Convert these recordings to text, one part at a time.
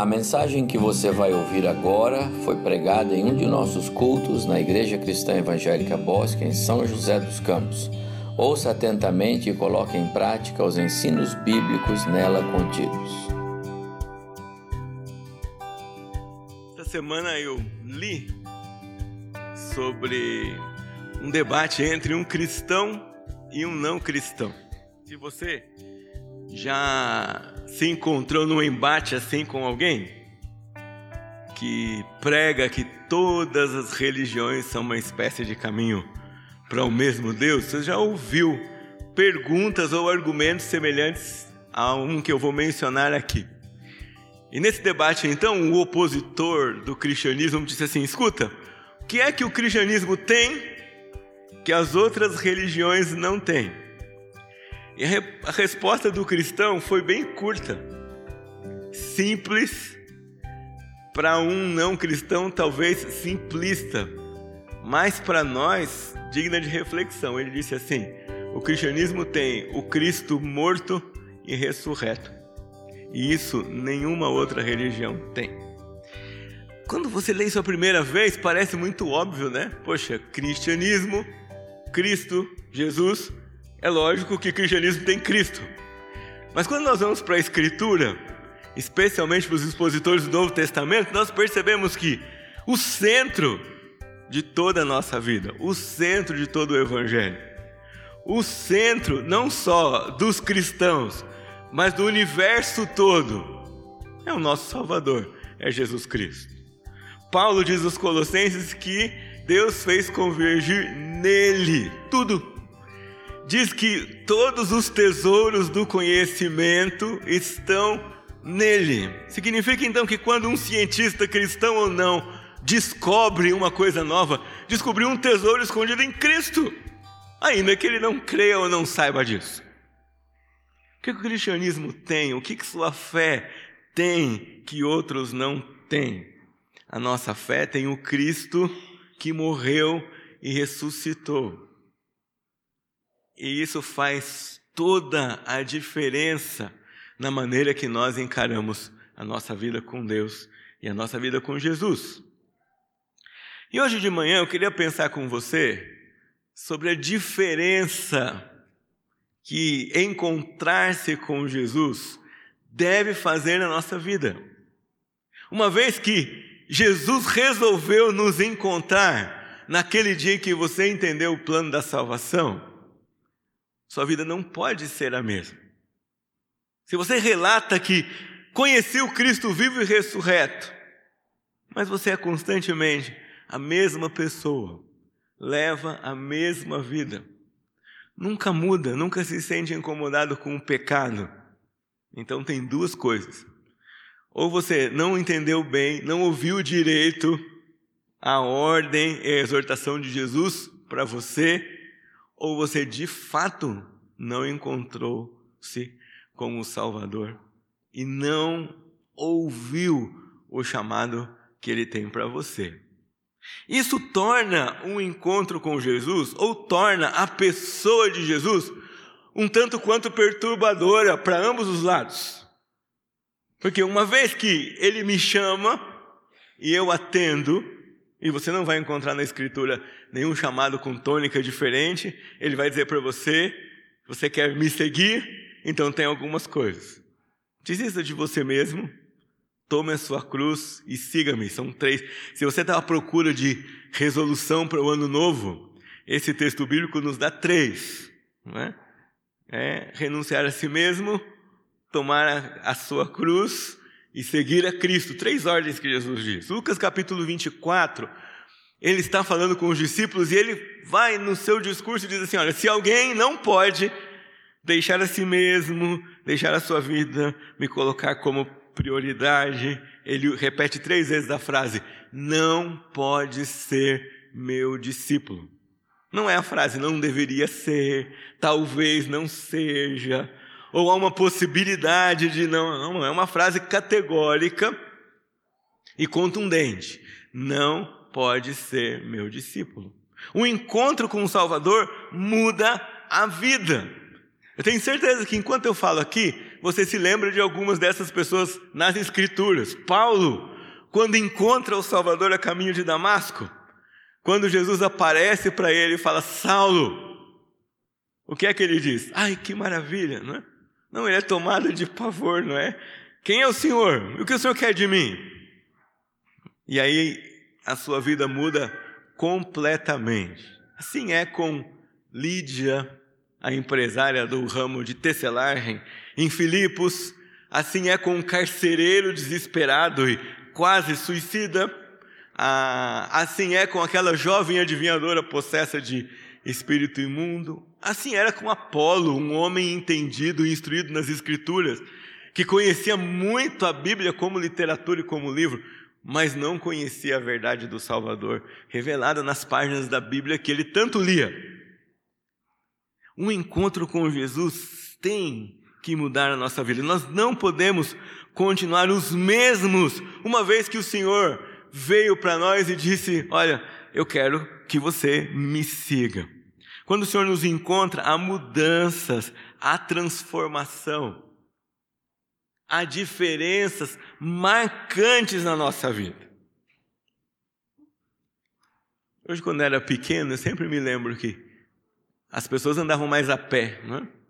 A mensagem que você vai ouvir agora foi pregada em um de nossos cultos na Igreja Cristã Evangélica Bosque, em São José dos Campos. Ouça atentamente e coloque em prática os ensinos bíblicos nela contidos. Esta semana eu li sobre um debate entre um cristão e um não cristão. Se você já se encontrou num embate assim com alguém que prega que todas as religiões são uma espécie de caminho para o mesmo Deus, você já ouviu perguntas ou argumentos semelhantes a um que eu vou mencionar aqui. E nesse debate, então, o opositor do cristianismo disse assim: escuta, o que é que o cristianismo tem que as outras religiões não têm? E a resposta do cristão foi bem curta, simples, para um não cristão talvez simplista, mas para nós digna de reflexão. Ele disse assim: o cristianismo tem o Cristo morto e ressurreto, e isso nenhuma outra religião tem. Quando você lê isso a primeira vez, parece muito óbvio, né? Poxa, cristianismo, Cristo, Jesus, é lógico que cristianismo tem Cristo. Mas quando nós vamos para a Escritura, especialmente para os expositores do Novo Testamento, nós percebemos que o centro de toda a nossa vida, o centro de todo o Evangelho, o centro não só dos cristãos, mas do universo todo, é o nosso Salvador, é Jesus Cristo. Paulo diz aos Colossenses que Deus fez convergir nele tudo diz que todos os tesouros do conhecimento estão nele. Significa então que quando um cientista cristão ou não descobre uma coisa nova, descobriu um tesouro escondido em Cristo, ainda que ele não creia ou não saiba disso. O que o cristianismo tem? O que sua fé tem que outros não têm? A nossa fé tem o Cristo que morreu e ressuscitou. E isso faz toda a diferença na maneira que nós encaramos a nossa vida com Deus e a nossa vida com Jesus. E hoje de manhã eu queria pensar com você sobre a diferença que encontrar-se com Jesus deve fazer na nossa vida. Uma vez que Jesus resolveu nos encontrar naquele dia que você entendeu o plano da salvação, sua vida não pode ser a mesma. Se você relata que conheceu Cristo vivo e ressurreto, mas você é constantemente a mesma pessoa, leva a mesma vida, nunca muda, nunca se sente incomodado com o pecado, então tem duas coisas. Ou você não entendeu bem, não ouviu direito a ordem e a exortação de Jesus para você, ou você de fato não encontrou-se com o Salvador e não ouviu o chamado que ele tem para você. Isso torna um encontro com Jesus, ou torna a pessoa de Jesus, um tanto quanto perturbadora para ambos os lados. Porque uma vez que ele me chama e eu atendo, e você não vai encontrar na Escritura nenhum chamado com tônica diferente. Ele vai dizer para você: você quer me seguir? Então tem algumas coisas. Desista de você mesmo, tome a sua cruz e siga-me. São três. Se você está à procura de resolução para o ano novo, esse texto bíblico nos dá três. Não é? é renunciar a si mesmo, tomar a, a sua cruz e seguir a Cristo. Três ordens que Jesus diz. Lucas capítulo 24, ele está falando com os discípulos e ele vai no seu discurso e diz assim: Olha, se alguém não pode deixar a si mesmo, deixar a sua vida, me colocar como prioridade, ele repete três vezes a frase: Não pode ser meu discípulo. Não é a frase não deveria ser, talvez não seja, ou há uma possibilidade de não, não, é uma frase categórica e contundente. Não pode ser meu discípulo. O encontro com o Salvador muda a vida. Eu tenho certeza que enquanto eu falo aqui, você se lembra de algumas dessas pessoas nas Escrituras. Paulo, quando encontra o Salvador a caminho de Damasco, quando Jesus aparece para ele e fala: Saulo, o que é que ele diz? Ai, que maravilha, não é? Não, ele é tomado de pavor, não é? Quem é o Senhor? O que o Senhor quer de mim? E aí a sua vida muda completamente. Assim é com Lídia, a empresária do ramo de tecelagem, em Filipos, assim é com um carcereiro desesperado e quase suicida, ah, assim é com aquela jovem adivinhadora possessa de espírito imundo, assim era com Apolo, um homem entendido e instruído nas Escrituras, que conhecia muito a Bíblia como literatura e como livro, mas não conhecia a verdade do Salvador, revelada nas páginas da Bíblia que ele tanto lia. Um encontro com Jesus tem que mudar a nossa vida. Nós não podemos continuar os mesmos, uma vez que o Senhor veio para nós e disse: Olha, eu quero que você me siga. Quando o Senhor nos encontra, há mudanças, há transformação, há diferenças marcantes na nossa vida. Hoje, quando eu era pequeno, eu sempre me lembro que as pessoas andavam mais a pé, é?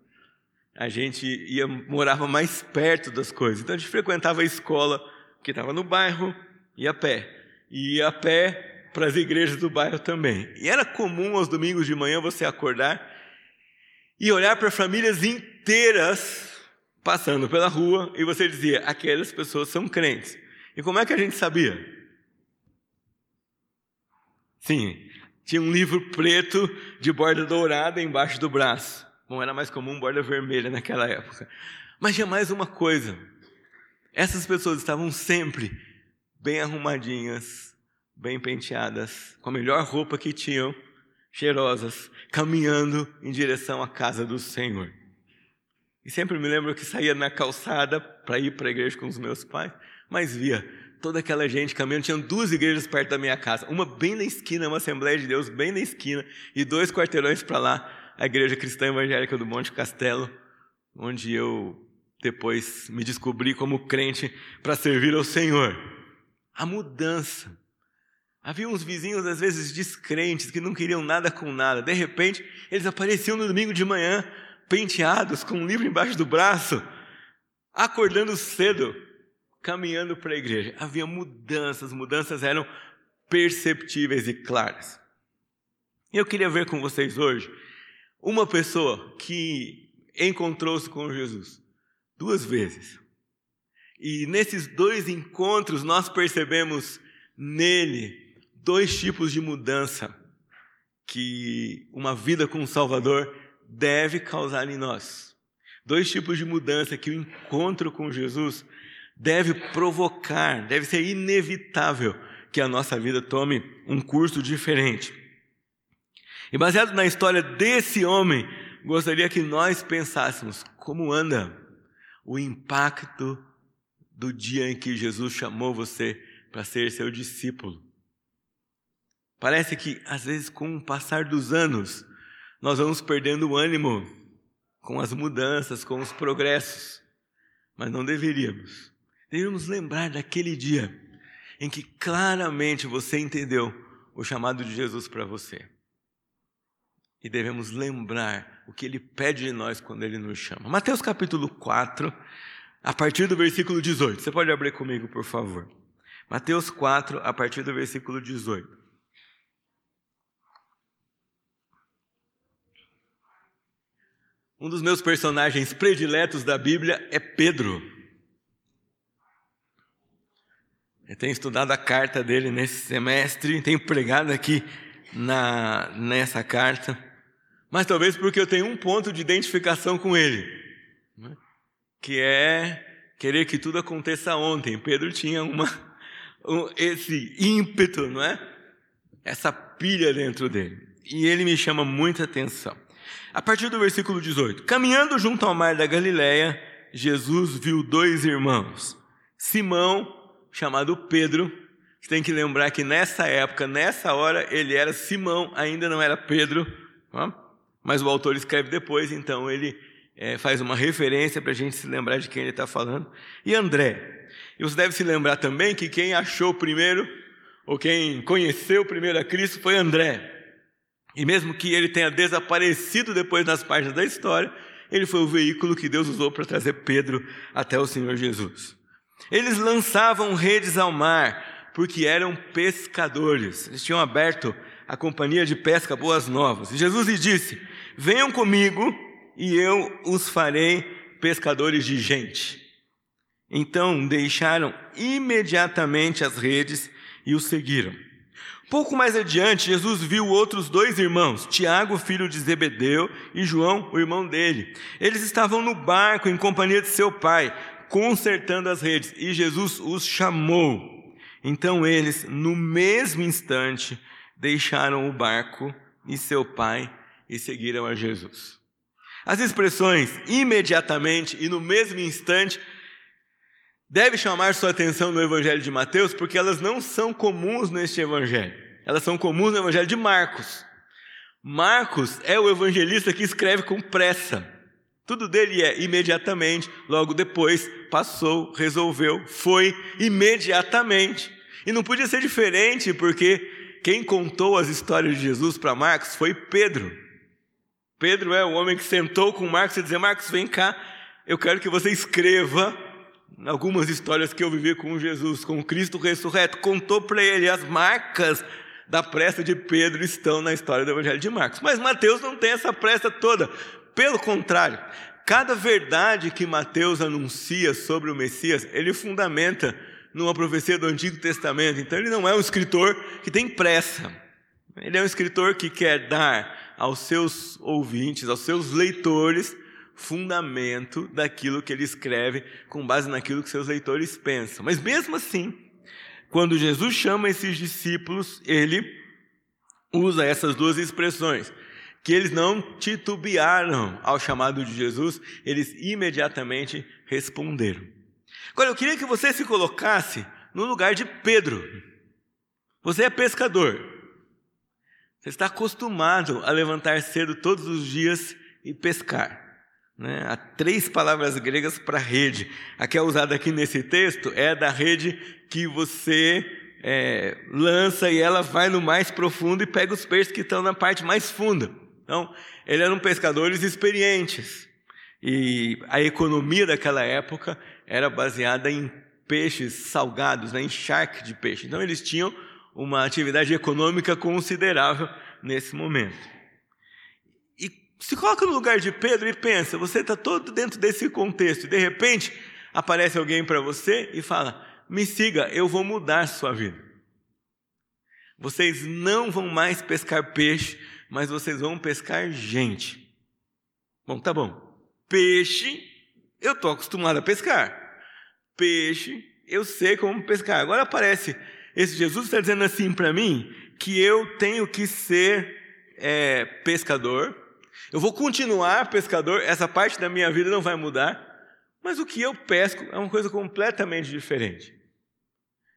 A gente ia, morava mais perto das coisas. Então a gente frequentava a escola que estava no bairro, ia a pé. E ia a pé para as igrejas do bairro também. E era comum aos domingos de manhã você acordar e olhar para famílias inteiras passando pela rua e você dizia: aquelas pessoas são crentes. E como é que a gente sabia? Sim, tinha um livro preto de borda dourada embaixo do braço. Bom, era mais comum borda vermelha naquela época. Mas tinha mais uma coisa. Essas pessoas estavam sempre bem arrumadinhas, bem penteadas, com a melhor roupa que tinham, cheirosas, caminhando em direção à casa do Senhor. E sempre me lembro que saía na calçada para ir para a igreja com os meus pais, mas via toda aquela gente caminhando. Tinham duas igrejas perto da minha casa, uma bem na esquina, uma Assembleia de Deus bem na esquina, e dois quarteirões para lá, a Igreja Cristã Evangélica do Monte Castelo, onde eu depois me descobri como crente para servir ao Senhor. A mudança Havia uns vizinhos, às vezes, descrentes, que não queriam nada com nada. De repente, eles apareciam no domingo de manhã, penteados, com um livro embaixo do braço, acordando cedo, caminhando para a igreja. Havia mudanças, mudanças eram perceptíveis e claras. Eu queria ver com vocês hoje uma pessoa que encontrou-se com Jesus duas vezes. E nesses dois encontros nós percebemos nele dois tipos de mudança que uma vida com o Salvador deve causar em nós. Dois tipos de mudança que o encontro com Jesus deve provocar, deve ser inevitável que a nossa vida tome um curso diferente. E baseado na história desse homem, gostaria que nós pensássemos como anda o impacto do dia em que Jesus chamou você para ser seu discípulo. Parece que, às vezes, com o passar dos anos, nós vamos perdendo o ânimo com as mudanças, com os progressos. Mas não deveríamos. Deveríamos lembrar daquele dia em que claramente você entendeu o chamado de Jesus para você. E devemos lembrar o que ele pede de nós quando ele nos chama. Mateus capítulo 4, a partir do versículo 18. Você pode abrir comigo, por favor. Mateus 4, a partir do versículo 18. Um dos meus personagens prediletos da Bíblia é Pedro. Eu tenho estudado a carta dele nesse semestre, tenho pregado aqui na, nessa carta, mas talvez porque eu tenho um ponto de identificação com ele, né? que é querer que tudo aconteça ontem. Pedro tinha uma, um, esse ímpeto, não é? Essa pilha dentro dele. E ele me chama muita atenção. A partir do versículo 18: Caminhando junto ao mar da Galileia, Jesus viu dois irmãos. Simão, chamado Pedro, você tem que lembrar que nessa época, nessa hora, ele era Simão, ainda não era Pedro, mas o autor escreve depois, então ele é, faz uma referência para a gente se lembrar de quem ele está falando. E André. E você deve se lembrar também que quem achou primeiro, ou quem conheceu primeiro a Cristo, foi André. E mesmo que ele tenha desaparecido depois das páginas da história, ele foi o veículo que Deus usou para trazer Pedro até o Senhor Jesus. Eles lançavam redes ao mar, porque eram pescadores. Eles tinham aberto a companhia de pesca Boas Novas. E Jesus lhe disse: Venham comigo e eu os farei pescadores de gente. Então deixaram imediatamente as redes e o seguiram. Pouco mais adiante, Jesus viu outros dois irmãos, Tiago, filho de Zebedeu, e João, o irmão dele. Eles estavam no barco em companhia de seu pai, consertando as redes, e Jesus os chamou. Então eles, no mesmo instante, deixaram o barco e seu pai e seguiram a Jesus. As expressões imediatamente e no mesmo instante deve chamar sua atenção no Evangelho de Mateus, porque elas não são comuns neste Evangelho. Elas são comuns no Evangelho de Marcos. Marcos é o evangelista que escreve com pressa. Tudo dele é imediatamente, logo depois, passou, resolveu, foi imediatamente. E não podia ser diferente, porque quem contou as histórias de Jesus para Marcos foi Pedro. Pedro é o homem que sentou com Marcos e disse: Marcos, vem cá, eu quero que você escreva algumas histórias que eu vivi com Jesus, com Cristo ressurreto. Contou para ele as marcas da pressa de Pedro estão na história do Evangelho de Marcos. Mas Mateus não tem essa pressa toda. Pelo contrário, cada verdade que Mateus anuncia sobre o Messias, ele fundamenta numa profecia do Antigo Testamento. Então ele não é um escritor que tem pressa. Ele é um escritor que quer dar aos seus ouvintes, aos seus leitores, fundamento daquilo que ele escreve com base naquilo que seus leitores pensam. Mas mesmo assim, quando Jesus chama esses discípulos, ele usa essas duas expressões, que eles não titubearam ao chamado de Jesus, eles imediatamente responderam. Agora eu queria que você se colocasse no lugar de Pedro. Você é pescador. Você está acostumado a levantar cedo todos os dias e pescar. Né? Há três palavras gregas para rede. A que é usada aqui nesse texto é da rede que você é, lança e ela vai no mais profundo e pega os peixes que estão na parte mais funda. Então, eles eram pescadores experientes. E a economia daquela época era baseada em peixes salgados, né, em charque de peixe. Então, eles tinham uma atividade econômica considerável nesse momento. Se coloca no lugar de Pedro e pensa, você está todo dentro desse contexto, e de repente aparece alguém para você e fala: me siga, eu vou mudar sua vida. Vocês não vão mais pescar peixe, mas vocês vão pescar gente. Bom, tá bom. Peixe, eu estou acostumado a pescar. Peixe, eu sei como pescar. Agora aparece esse Jesus está dizendo assim para mim que eu tenho que ser é, pescador, eu vou continuar pescador, essa parte da minha vida não vai mudar, mas o que eu pesco é uma coisa completamente diferente.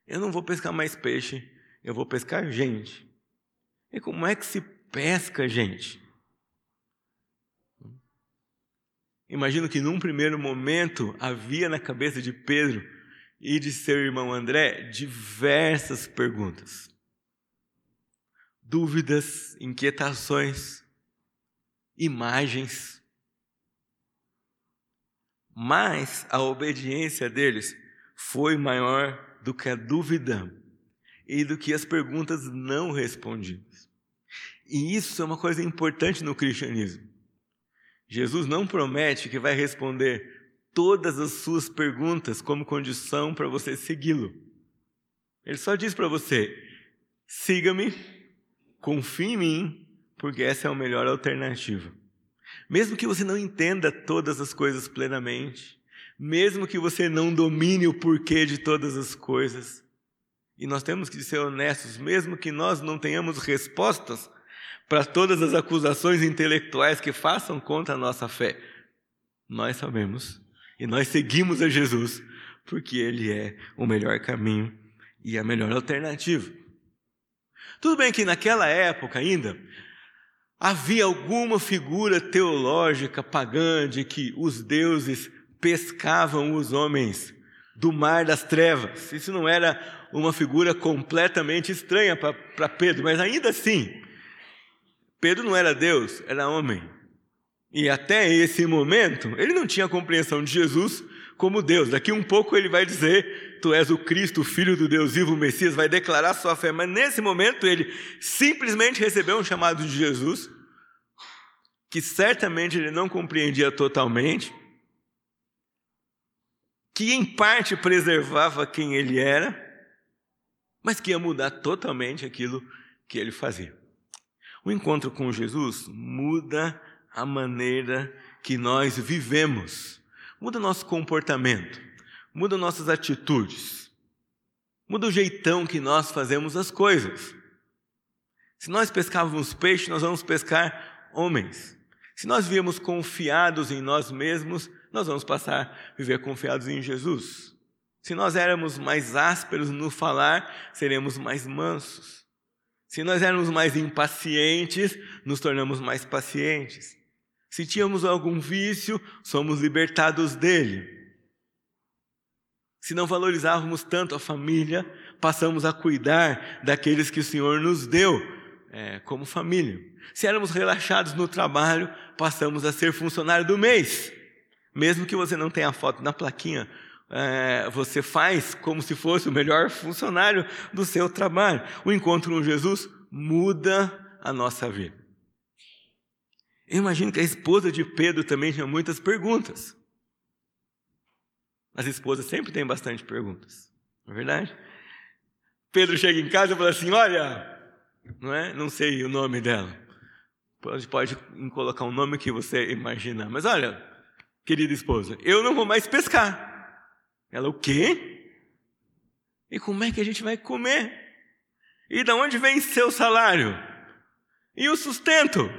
Eu não vou pescar mais peixe, eu vou pescar gente. E como é que se pesca gente? Imagino que num primeiro momento havia na cabeça de Pedro e de seu irmão André diversas perguntas, dúvidas, inquietações imagens. Mas a obediência deles foi maior do que a dúvida e do que as perguntas não respondidas. E isso é uma coisa importante no cristianismo. Jesus não promete que vai responder todas as suas perguntas como condição para você segui-lo. Ele só diz para você: siga-me, confie em mim porque essa é a melhor alternativa. Mesmo que você não entenda todas as coisas plenamente, mesmo que você não domine o porquê de todas as coisas, e nós temos que ser honestos, mesmo que nós não tenhamos respostas para todas as acusações intelectuais que façam contra a nossa fé, nós sabemos e nós seguimos a Jesus, porque Ele é o melhor caminho e a melhor alternativa. Tudo bem que naquela época ainda, Havia alguma figura teológica pagã de que os deuses pescavam os homens do mar das trevas. Isso não era uma figura completamente estranha para Pedro, mas ainda assim, Pedro não era Deus, era homem. E até esse momento, ele não tinha compreensão de Jesus como Deus. Daqui um pouco ele vai dizer: Tu és o Cristo, Filho do Deus vivo, o Messias, vai declarar sua fé. Mas nesse momento ele simplesmente recebeu um chamado de Jesus, que certamente ele não compreendia totalmente, que em parte preservava quem ele era, mas que ia mudar totalmente aquilo que ele fazia. O encontro com Jesus muda a maneira que nós vivemos muda nosso comportamento, muda nossas atitudes, muda o jeitão que nós fazemos as coisas. Se nós pescávamos peixe, nós vamos pescar homens. Se nós viemos confiados em nós mesmos, nós vamos passar a viver confiados em Jesus. Se nós éramos mais ásperos no falar, seremos mais mansos. Se nós éramos mais impacientes, nos tornamos mais pacientes. Se tínhamos algum vício, somos libertados dele. Se não valorizávamos tanto a família, passamos a cuidar daqueles que o Senhor nos deu é, como família. Se éramos relaxados no trabalho, passamos a ser funcionário do mês. Mesmo que você não tenha a foto na plaquinha, é, você faz como se fosse o melhor funcionário do seu trabalho. O encontro com Jesus muda a nossa vida. Eu imagino que a esposa de Pedro também tinha muitas perguntas. As esposas sempre têm bastante perguntas, não é verdade? Pedro chega em casa e fala assim: Olha, não é? Não sei o nome dela. Pode, pode colocar um nome que você imaginar. Mas olha, querida esposa, eu não vou mais pescar. Ela, o quê? E como é que a gente vai comer? E de onde vem seu salário? E o sustento?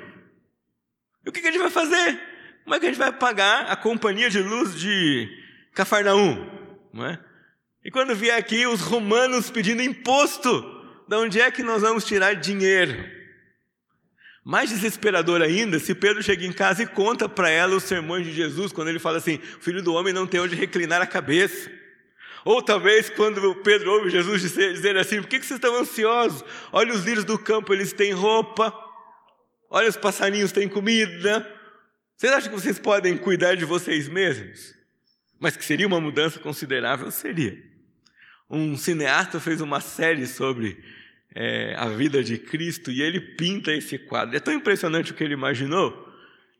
E o que a gente vai fazer? Como é que a gente vai pagar a companhia de luz de Cafarnaum? Não é? E quando vier aqui os romanos pedindo imposto, de onde é que nós vamos tirar dinheiro? Mais desesperador ainda, se Pedro chega em casa e conta para ela os sermões de Jesus, quando ele fala assim: o filho do homem não tem onde reclinar a cabeça. Ou talvez quando Pedro ouve Jesus dizer, dizer assim: por que, que vocês estão ansiosos? Olha os lírios do campo, eles têm roupa, Olha, os passarinhos têm comida. Vocês acham que vocês podem cuidar de vocês mesmos? Mas que seria uma mudança considerável? Seria. Um cineasta fez uma série sobre é, a vida de Cristo e ele pinta esse quadro. É tão impressionante o que ele imaginou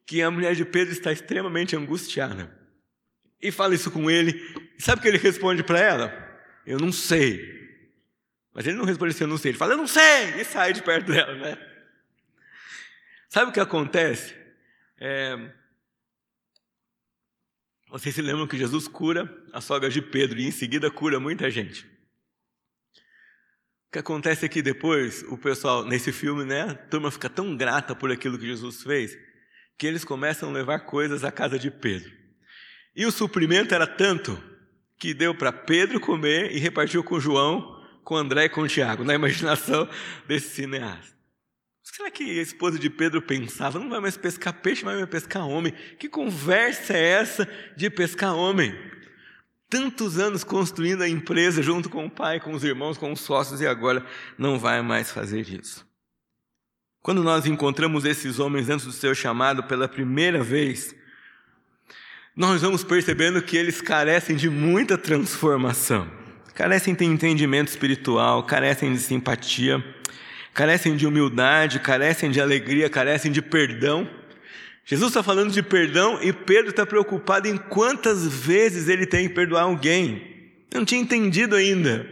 que a mulher de Pedro está extremamente angustiada. E fala isso com ele. Sabe o que ele responde para ela? Eu não sei. Mas ele não responde assim, eu não sei. Ele fala, eu não sei. E sai de perto dela, né? Sabe o que acontece? É... Vocês se lembram que Jesus cura a sogra de Pedro e em seguida cura muita gente. O que acontece é que depois o pessoal, nesse filme, né, a turma fica tão grata por aquilo que Jesus fez, que eles começam a levar coisas à casa de Pedro. E o suprimento era tanto que deu para Pedro comer e repartiu com João, com André e com Tiago, na imaginação desse cineasta. Será que a esposa de Pedro pensava, não vai mais pescar peixe, vai pescar homem? Que conversa é essa de pescar homem? Tantos anos construindo a empresa junto com o pai, com os irmãos, com os sócios e agora não vai mais fazer isso. Quando nós encontramos esses homens antes do seu chamado pela primeira vez, nós vamos percebendo que eles carecem de muita transformação, carecem de entendimento espiritual, carecem de simpatia carecem de humildade, carecem de alegria, carecem de perdão. Jesus está falando de perdão e Pedro está preocupado em quantas vezes ele tem que perdoar alguém. Eu não tinha entendido ainda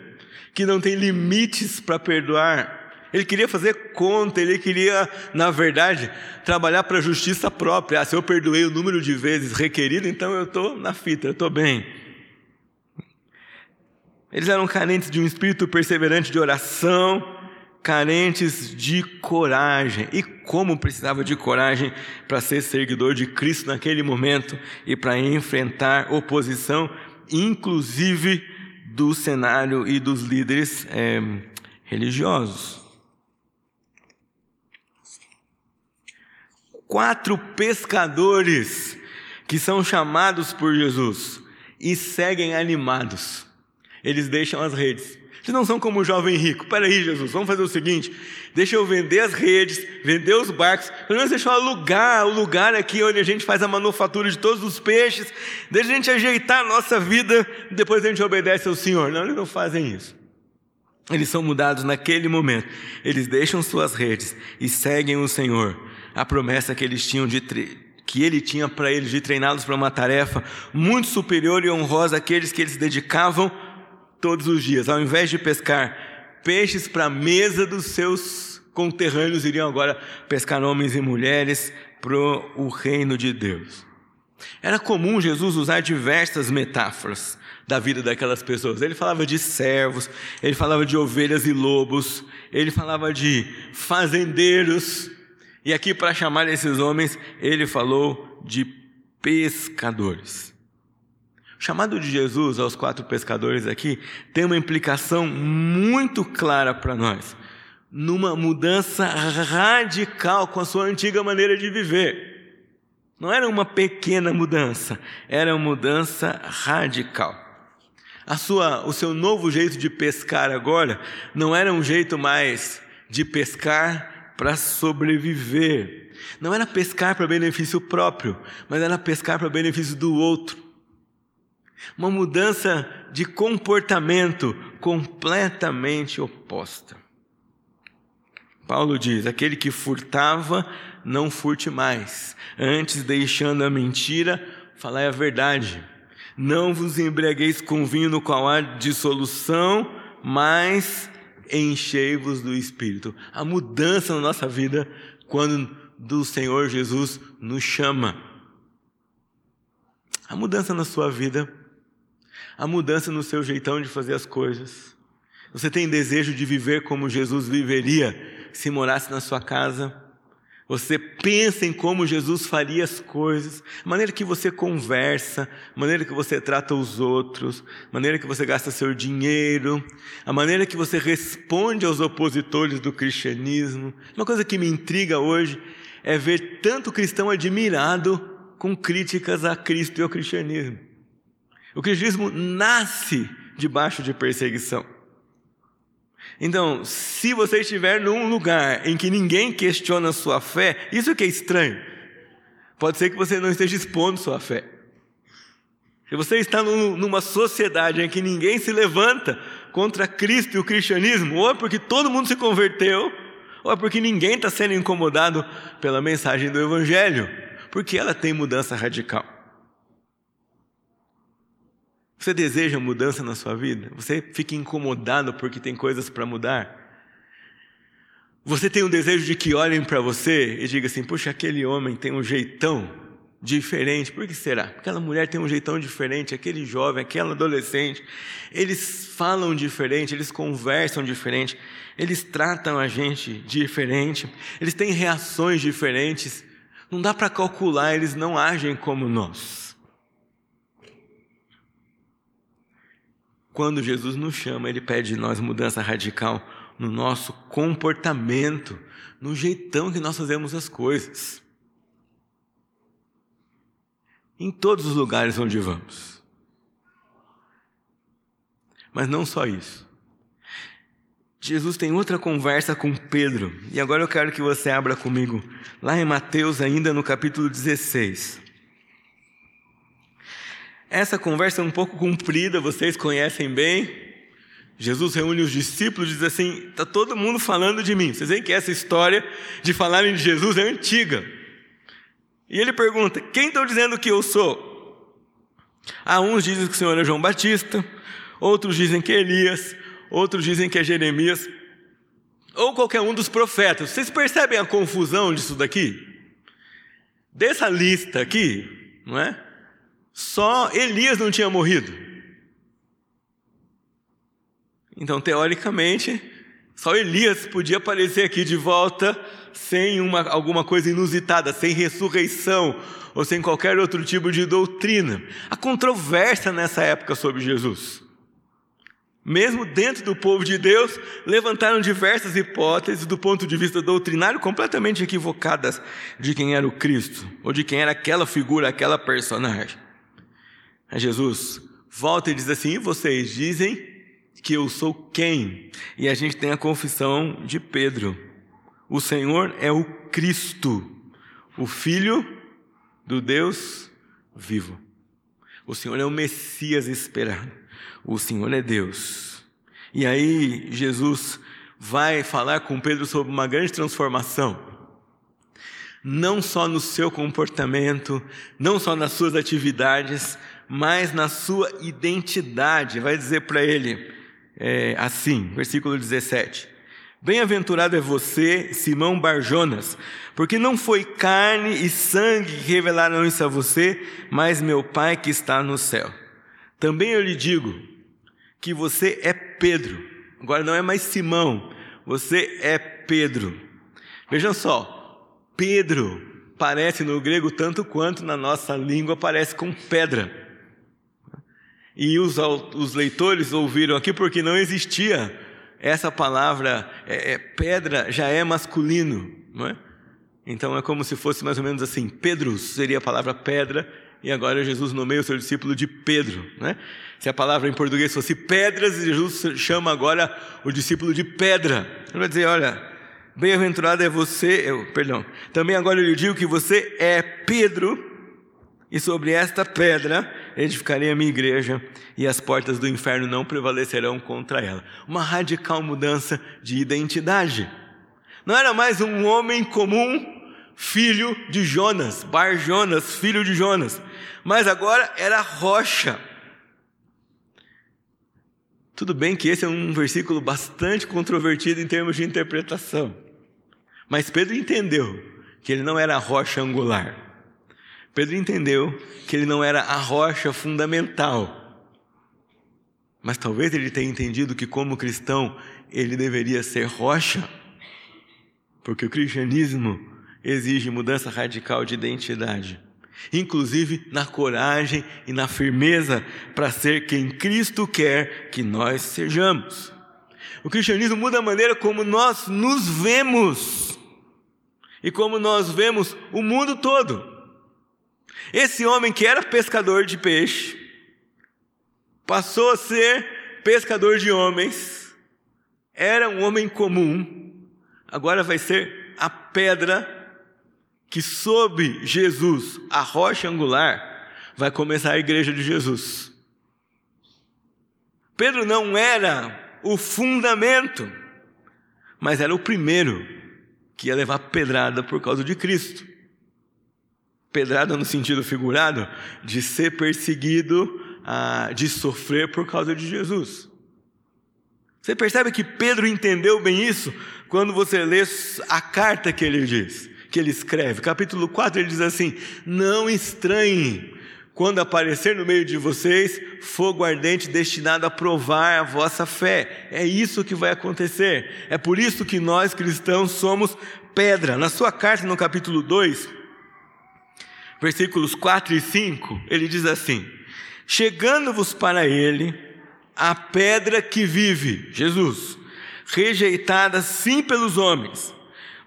que não tem limites para perdoar. Ele queria fazer conta, ele queria, na verdade, trabalhar para a justiça própria. Ah, se eu perdoei o número de vezes requerido, então eu estou na fita, eu estou bem. Eles eram carentes de um espírito perseverante de oração, carentes de coragem. E como precisava de coragem para ser seguidor de Cristo naquele momento e para enfrentar oposição, inclusive do cenário e dos líderes é, religiosos. quatro pescadores que são chamados por Jesus e seguem animados. Eles deixam as redes. Eles não são como o jovem rico. Peraí, Jesus, vamos fazer o seguinte: deixa eu vender as redes, vender os barcos, pelo menos deixa eu alugar o lugar aqui onde a gente faz a manufatura de todos os peixes, deixa a gente ajeitar a nossa vida, depois a gente obedece ao Senhor. Não, eles não fazem isso. Eles são mudados naquele momento. Eles deixam suas redes e seguem o Senhor. A promessa que eles tinham de que ele tinha para eles de treiná-los para uma tarefa muito superior e honrosa àqueles que eles dedicavam todos os dias. Ao invés de pescar peixes para a mesa dos seus conterrâneos, iriam agora pescar homens e mulheres para o reino de Deus. Era comum Jesus usar diversas metáforas da vida daquelas pessoas. Ele falava de servos, ele falava de ovelhas e lobos, ele falava de fazendeiros. E aqui, para chamar esses homens, ele falou de pescadores. Chamado de Jesus aos quatro pescadores aqui tem uma implicação muito clara para nós, numa mudança radical com a sua antiga maneira de viver. Não era uma pequena mudança, era uma mudança radical. A sua, o seu novo jeito de pescar agora não era um jeito mais de pescar para sobreviver. Não era pescar para benefício próprio, mas era pescar para benefício do outro. Uma mudança de comportamento completamente oposta. Paulo diz: aquele que furtava, não furte mais. Antes, deixando a mentira, falai a verdade. Não vos embriagueis com vinho no qual há dissolução, mas enchei-vos do Espírito. A mudança na nossa vida quando do Senhor Jesus nos chama. A mudança na sua vida a mudança no seu jeitão de fazer as coisas. Você tem desejo de viver como Jesus viveria se morasse na sua casa? Você pensa em como Jesus faria as coisas, maneira que você conversa, maneira que você trata os outros, maneira que você gasta seu dinheiro, a maneira que você responde aos opositores do cristianismo. Uma coisa que me intriga hoje é ver tanto cristão admirado com críticas a Cristo e ao cristianismo. O cristianismo nasce debaixo de perseguição. Então, se você estiver num lugar em que ninguém questiona a sua fé, isso que é estranho. Pode ser que você não esteja expondo sua fé. Se você está numa sociedade em que ninguém se levanta contra Cristo e o cristianismo, ou é porque todo mundo se converteu, ou é porque ninguém está sendo incomodado pela mensagem do Evangelho, porque ela tem mudança radical. Você deseja mudança na sua vida? Você fica incomodado porque tem coisas para mudar? Você tem um desejo de que olhem para você e digam assim: puxa, aquele homem tem um jeitão diferente. Por que será? Aquela mulher tem um jeitão diferente, aquele jovem, aquela adolescente. Eles falam diferente, eles conversam diferente, eles tratam a gente diferente, eles têm reações diferentes. Não dá para calcular, eles não agem como nós. Quando Jesus nos chama, Ele pede de nós mudança radical no nosso comportamento, no jeitão que nós fazemos as coisas. Em todos os lugares onde vamos. Mas não só isso. Jesus tem outra conversa com Pedro, e agora eu quero que você abra comigo, lá em Mateus, ainda no capítulo 16. Essa conversa é um pouco comprida, vocês conhecem bem. Jesus reúne os discípulos e diz assim: está todo mundo falando de mim. Vocês veem que essa história de falarem de Jesus é antiga. E ele pergunta: quem estão dizendo que eu sou? Há uns dizem que o Senhor é João Batista, outros dizem que é Elias, outros dizem que é Jeremias, ou qualquer um dos profetas. Vocês percebem a confusão disso daqui? Dessa lista aqui, não é? Só Elias não tinha morrido. Então, teoricamente, só Elias podia aparecer aqui de volta sem uma, alguma coisa inusitada, sem ressurreição ou sem qualquer outro tipo de doutrina. A controvérsia nessa época sobre Jesus. mesmo dentro do povo de Deus, levantaram diversas hipóteses do ponto de vista doutrinário completamente equivocadas de quem era o Cristo, ou de quem era aquela figura, aquela personagem. A Jesus volta e diz assim: vocês dizem que eu sou quem? E a gente tem a confissão de Pedro: o Senhor é o Cristo, o Filho do Deus vivo. O Senhor é o Messias esperado. O Senhor é Deus. E aí Jesus vai falar com Pedro sobre uma grande transformação. Não só no seu comportamento, não só nas suas atividades, mas na sua identidade. Vai dizer para ele é, assim, versículo 17: Bem-aventurado é você, Simão Barjonas, porque não foi carne e sangue que revelaram isso a você, mas meu Pai que está no céu. Também eu lhe digo que você é Pedro. Agora não é mais Simão, você é Pedro. Vejam só, Pedro parece no grego tanto quanto na nossa língua parece com pedra. E os, os leitores ouviram aqui porque não existia essa palavra, é, é, pedra já é masculino, não é? Então é como se fosse mais ou menos assim: Pedro seria a palavra pedra, e agora Jesus nomeia o seu discípulo de Pedro, né? Se a palavra em português fosse pedras, Jesus chama agora o discípulo de pedra. Ele vai dizer: Olha, bem-aventurado é você, eu, perdão, também agora eu lhe digo que você é Pedro, e sobre esta pedra edificarei a minha igreja, e as portas do inferno não prevalecerão contra ela. Uma radical mudança de identidade. Não era mais um homem comum, filho de Jonas, Bar Jonas, filho de Jonas, mas agora era rocha tudo bem que esse é um versículo bastante controvertido em termos de interpretação. Mas Pedro entendeu que ele não era rocha angular. Pedro entendeu que ele não era a rocha fundamental. Mas talvez ele tenha entendido que, como cristão, ele deveria ser rocha. Porque o cristianismo exige mudança radical de identidade inclusive na coragem e na firmeza para ser quem Cristo quer que nós sejamos. O cristianismo muda a maneira como nós nos vemos e como nós vemos o mundo todo. Esse homem que era pescador de peixe passou a ser pescador de homens, era um homem comum, agora vai ser a pedra que sob Jesus, a rocha angular, vai começar a igreja de Jesus. Pedro não era o fundamento, mas era o primeiro que ia levar pedrada por causa de Cristo. Pedrada no sentido figurado, de ser perseguido, ah, de sofrer por causa de Jesus. Você percebe que Pedro entendeu bem isso quando você lê a carta que ele diz que ele escreve. Capítulo 4 ele diz assim: Não estranhem quando aparecer no meio de vocês fogo ardente destinado a provar a vossa fé. É isso que vai acontecer. É por isso que nós cristãos somos pedra. Na sua carta, no capítulo 2, versículos 4 e 5, ele diz assim: Chegando-vos para ele, a pedra que vive, Jesus, rejeitada sim pelos homens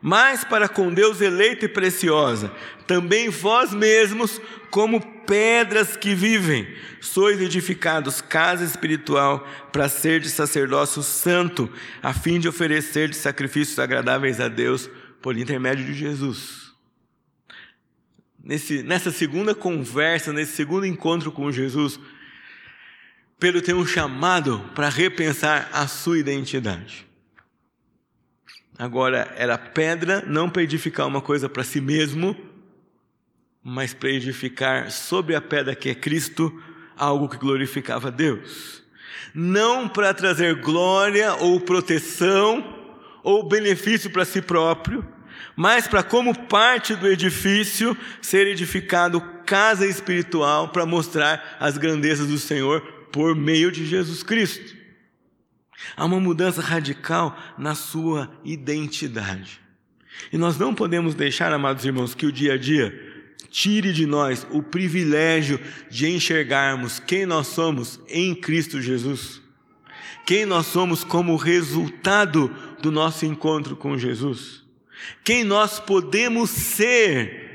mas para com Deus eleita e preciosa, também vós mesmos, como pedras que vivem, sois edificados casa espiritual para ser de sacerdócio santo, a fim de oferecer de sacrifícios agradáveis a Deus por intermédio de Jesus. Nesse, nessa segunda conversa, nesse segundo encontro com Jesus, Pedro tem um chamado para repensar a sua identidade. Agora, era pedra não para edificar uma coisa para si mesmo, mas para edificar sobre a pedra que é Cristo algo que glorificava Deus. Não para trazer glória ou proteção ou benefício para si próprio, mas para, como parte do edifício, ser edificado casa espiritual para mostrar as grandezas do Senhor por meio de Jesus Cristo. Há uma mudança radical na sua identidade. E nós não podemos deixar, amados irmãos, que o dia a dia tire de nós o privilégio de enxergarmos quem nós somos em Cristo Jesus. Quem nós somos como resultado do nosso encontro com Jesus? Quem nós podemos ser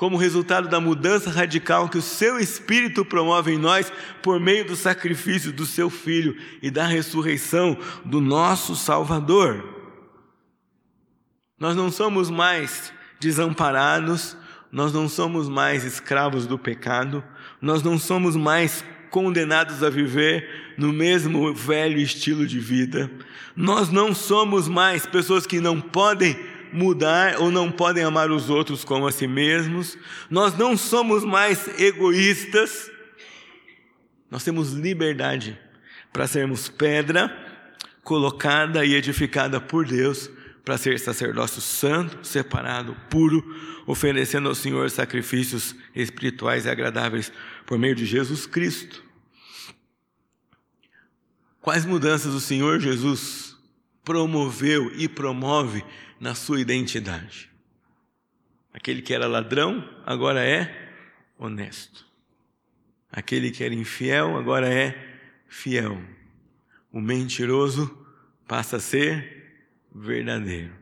como resultado da mudança radical que o seu Espírito promove em nós por meio do sacrifício do seu Filho e da ressurreição do nosso Salvador. Nós não somos mais desamparados, nós não somos mais escravos do pecado, nós não somos mais condenados a viver no mesmo velho estilo de vida, nós não somos mais pessoas que não podem mudar ou não podem amar os outros como a si mesmos. Nós não somos mais egoístas. Nós temos liberdade para sermos pedra colocada e edificada por Deus para ser sacerdócio santo, separado, puro, oferecendo ao Senhor sacrifícios espirituais e agradáveis por meio de Jesus Cristo. Quais mudanças o Senhor Jesus promoveu e promove na sua identidade. Aquele que era ladrão, agora é honesto. Aquele que era infiel, agora é fiel. O mentiroso passa a ser verdadeiro.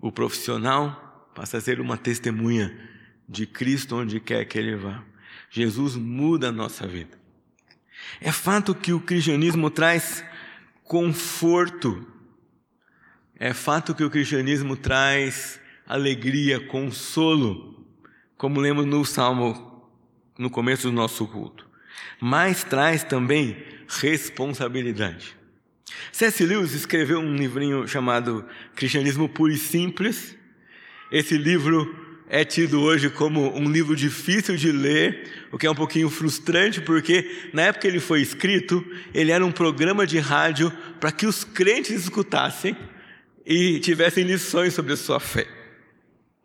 O profissional passa a ser uma testemunha de Cristo onde quer que ele vá. Jesus muda a nossa vida. É fato que o cristianismo traz conforto é fato que o cristianismo traz alegria, consolo, como lemos no Salmo no começo do nosso culto. Mas traz também responsabilidade. C.S. Lewis escreveu um livrinho chamado Cristianismo Puro e Simples. Esse livro é tido hoje como um livro difícil de ler, o que é um pouquinho frustrante, porque na época que ele foi escrito, ele era um programa de rádio para que os crentes escutassem e tivessem lições sobre a sua fé.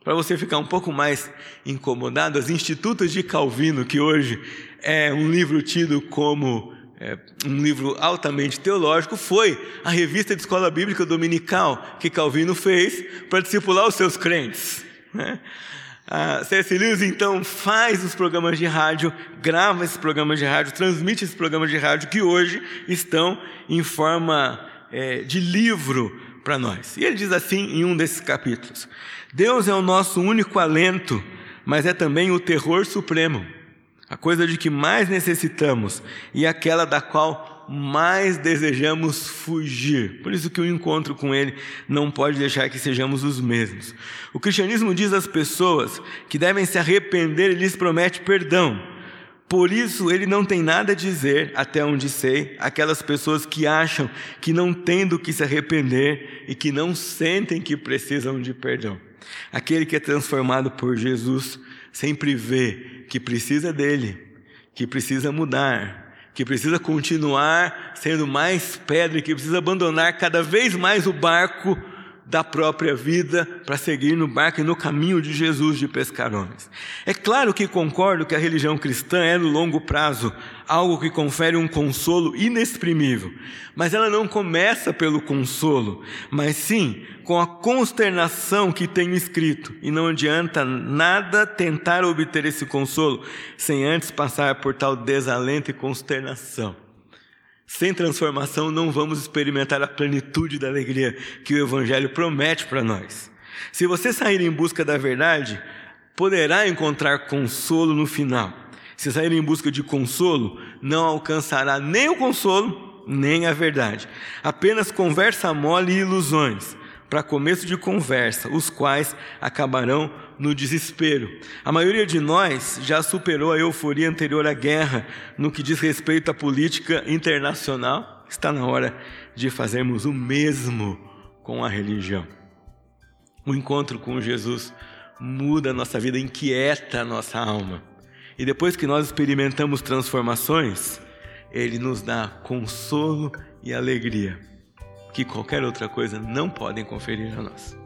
Para você ficar um pouco mais incomodado, as Institutos de Calvino, que hoje é um livro tido como é, um livro altamente teológico, foi a revista de escola bíblica dominical que Calvino fez para discipular os seus crentes. Né? A C.S. Lewis, então, faz os programas de rádio, grava esses programas de rádio, transmite esses programas de rádio que hoje estão em forma é, de livro para nós. E ele diz assim em um desses capítulos: Deus é o nosso único alento, mas é também o terror supremo, a coisa de que mais necessitamos e aquela da qual mais desejamos fugir. Por isso que o encontro com Ele não pode deixar que sejamos os mesmos. O cristianismo diz às pessoas que devem se arrepender e lhes promete perdão. Por isso, ele não tem nada a dizer, até onde sei, aquelas pessoas que acham que não têm do que se arrepender e que não sentem que precisam de perdão. Aquele que é transformado por Jesus sempre vê que precisa dele, que precisa mudar, que precisa continuar sendo mais pedra, que precisa abandonar cada vez mais o barco da própria vida para seguir no barco e no caminho de Jesus de pescar homens. É claro que concordo que a religião cristã é no longo prazo algo que confere um consolo inexprimível, mas ela não começa pelo consolo, mas sim com a consternação que tem escrito, e não adianta nada tentar obter esse consolo sem antes passar por tal desalento e consternação. Sem transformação, não vamos experimentar a plenitude da alegria que o Evangelho promete para nós. Se você sair em busca da verdade, poderá encontrar consolo no final. Se sair em busca de consolo, não alcançará nem o consolo, nem a verdade. Apenas conversa mole e ilusões para começo de conversa, os quais acabarão no desespero. A maioria de nós já superou a euforia anterior à guerra no que diz respeito à política internacional. Está na hora de fazermos o mesmo com a religião. O encontro com Jesus muda a nossa vida, inquieta a nossa alma. E depois que nós experimentamos transformações, Ele nos dá consolo e alegria que qualquer outra coisa não podem conferir a nós.